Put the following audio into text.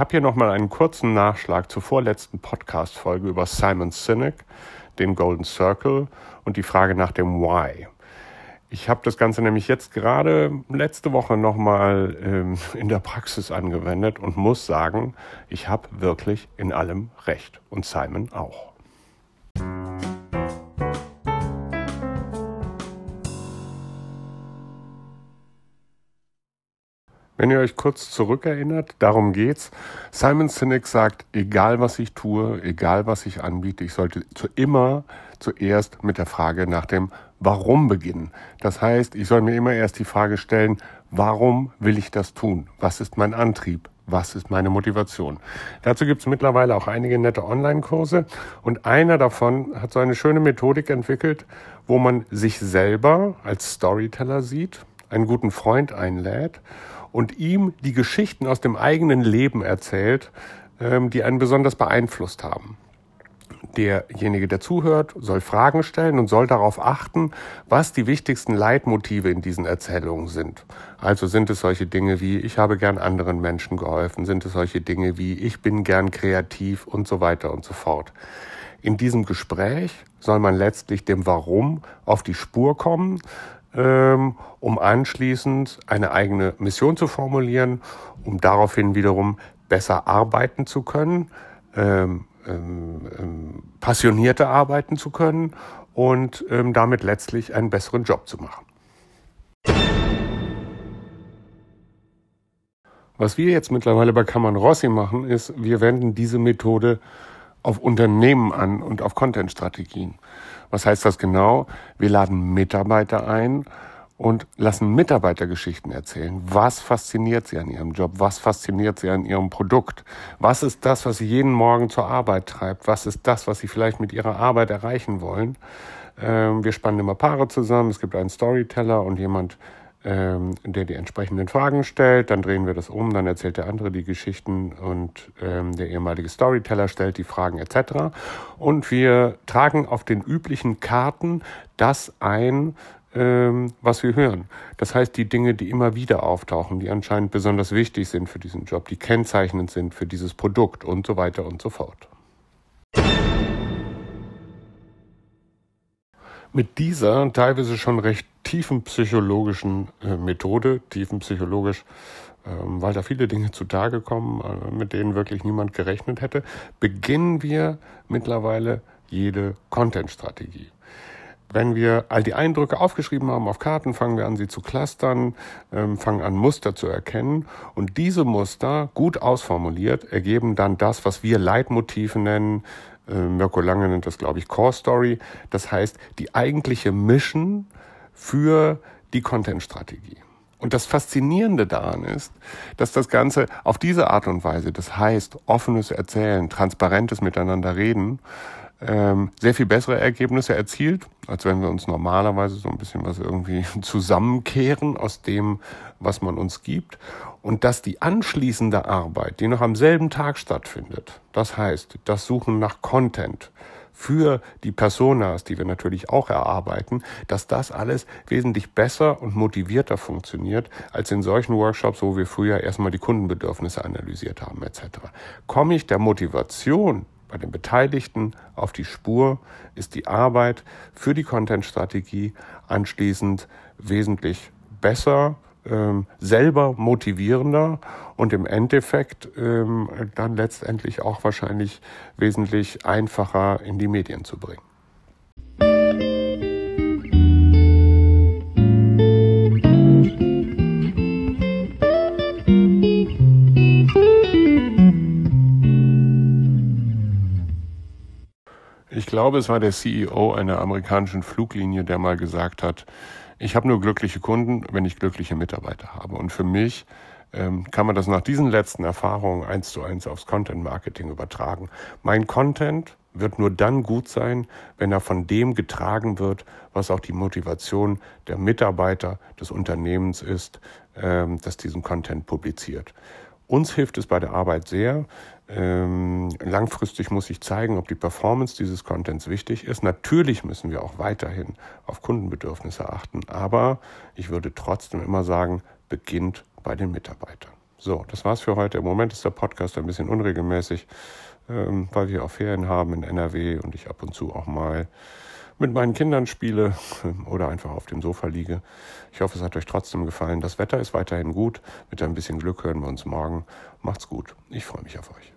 habe hier nochmal einen kurzen Nachschlag zur vorletzten Podcast-Folge über Simon Sinek, den Golden Circle und die Frage nach dem Why. Ich habe das Ganze nämlich jetzt gerade letzte Woche nochmal ähm, in der Praxis angewendet und muss sagen, ich habe wirklich in allem recht. Und Simon auch. Wenn ihr euch kurz zurückerinnert, darum geht's. Simon Sinek sagt, egal was ich tue, egal was ich anbiete, ich sollte zu immer zuerst mit der Frage nach dem Warum beginnen. Das heißt, ich soll mir immer erst die Frage stellen, warum will ich das tun? Was ist mein Antrieb? Was ist meine Motivation? Dazu gibt es mittlerweile auch einige nette Online-Kurse und einer davon hat so eine schöne Methodik entwickelt, wo man sich selber als Storyteller sieht, einen guten Freund einlädt und ihm die Geschichten aus dem eigenen Leben erzählt, ähm, die einen besonders beeinflusst haben. Derjenige, der zuhört, soll Fragen stellen und soll darauf achten, was die wichtigsten Leitmotive in diesen Erzählungen sind. Also sind es solche Dinge wie ich habe gern anderen Menschen geholfen, sind es solche Dinge wie ich bin gern kreativ und so weiter und so fort. In diesem Gespräch soll man letztlich dem Warum auf die Spur kommen, um anschließend eine eigene Mission zu formulieren, um daraufhin wiederum besser arbeiten zu können, ähm, ähm, ähm, passionierter arbeiten zu können und ähm, damit letztlich einen besseren Job zu machen. Was wir jetzt mittlerweile bei Kammern Rossi machen, ist, wir wenden diese Methode auf Unternehmen an und auf Content-Strategien. Was heißt das genau? Wir laden Mitarbeiter ein und lassen Mitarbeitergeschichten erzählen. Was fasziniert sie an ihrem Job? Was fasziniert sie an ihrem Produkt? Was ist das, was sie jeden Morgen zur Arbeit treibt? Was ist das, was sie vielleicht mit ihrer Arbeit erreichen wollen? Ähm, wir spannen immer Paare zusammen. Es gibt einen Storyteller und jemand, ähm, der die entsprechenden Fragen stellt. Dann drehen wir das um, dann erzählt der andere die Geschichten und ähm, der ehemalige Storyteller stellt die Fragen etc. Und wir tragen auf den üblichen Karten das ein, ähm, was wir hören. Das heißt, die Dinge, die immer wieder auftauchen, die anscheinend besonders wichtig sind für diesen Job, die kennzeichnend sind für dieses Produkt und so weiter und so fort. Mit dieser teilweise schon recht tiefen psychologischen äh, Methode, tiefenpsychologisch, ähm, weil da viele Dinge zutage kommen, äh, mit denen wirklich niemand gerechnet hätte, beginnen wir mittlerweile jede Content-Strategie. Wenn wir all die Eindrücke aufgeschrieben haben auf Karten, fangen wir an, sie zu clustern, ähm, fangen an, Muster zu erkennen. Und diese Muster, gut ausformuliert, ergeben dann das, was wir Leitmotive nennen. Äh, Mirko Lange nennt das, glaube ich, Core Story. Das heißt, die eigentliche Mission für die Content-Strategie. Und das Faszinierende daran ist, dass das Ganze auf diese Art und Weise, das heißt offenes Erzählen, transparentes Miteinander reden, ähm, sehr viel bessere Ergebnisse erzielt, als wenn wir uns normalerweise so ein bisschen was irgendwie zusammenkehren aus dem, was man uns gibt. Und dass die anschließende Arbeit, die noch am selben Tag stattfindet, das heißt, das Suchen nach Content, für die Personas, die wir natürlich auch erarbeiten, dass das alles wesentlich besser und motivierter funktioniert als in solchen Workshops, wo wir früher erstmal die Kundenbedürfnisse analysiert haben etc. Komme ich der Motivation bei den Beteiligten auf die Spur, ist die Arbeit für die Content-Strategie anschließend wesentlich besser ähm, selber motivierender und im Endeffekt ähm, dann letztendlich auch wahrscheinlich wesentlich einfacher in die Medien zu bringen. Ich glaube, es war der CEO einer amerikanischen Fluglinie, der mal gesagt hat, ich habe nur glückliche Kunden, wenn ich glückliche Mitarbeiter habe. Und für mich ähm, kann man das nach diesen letzten Erfahrungen eins zu eins aufs Content Marketing übertragen. Mein Content wird nur dann gut sein, wenn er von dem getragen wird, was auch die Motivation der Mitarbeiter des Unternehmens ist, ähm, das diesen Content publiziert. Uns hilft es bei der Arbeit sehr. Ähm, langfristig muss ich zeigen, ob die Performance dieses Contents wichtig ist. Natürlich müssen wir auch weiterhin auf Kundenbedürfnisse achten, aber ich würde trotzdem immer sagen, beginnt bei den Mitarbeitern. So, das war's für heute. Im Moment ist der Podcast ein bisschen unregelmäßig, ähm, weil wir auch Ferien haben in NRW und ich ab und zu auch mal mit meinen Kindern spiele oder einfach auf dem Sofa liege. Ich hoffe, es hat euch trotzdem gefallen. Das Wetter ist weiterhin gut. Mit ein bisschen Glück hören wir uns morgen. Macht's gut. Ich freue mich auf euch.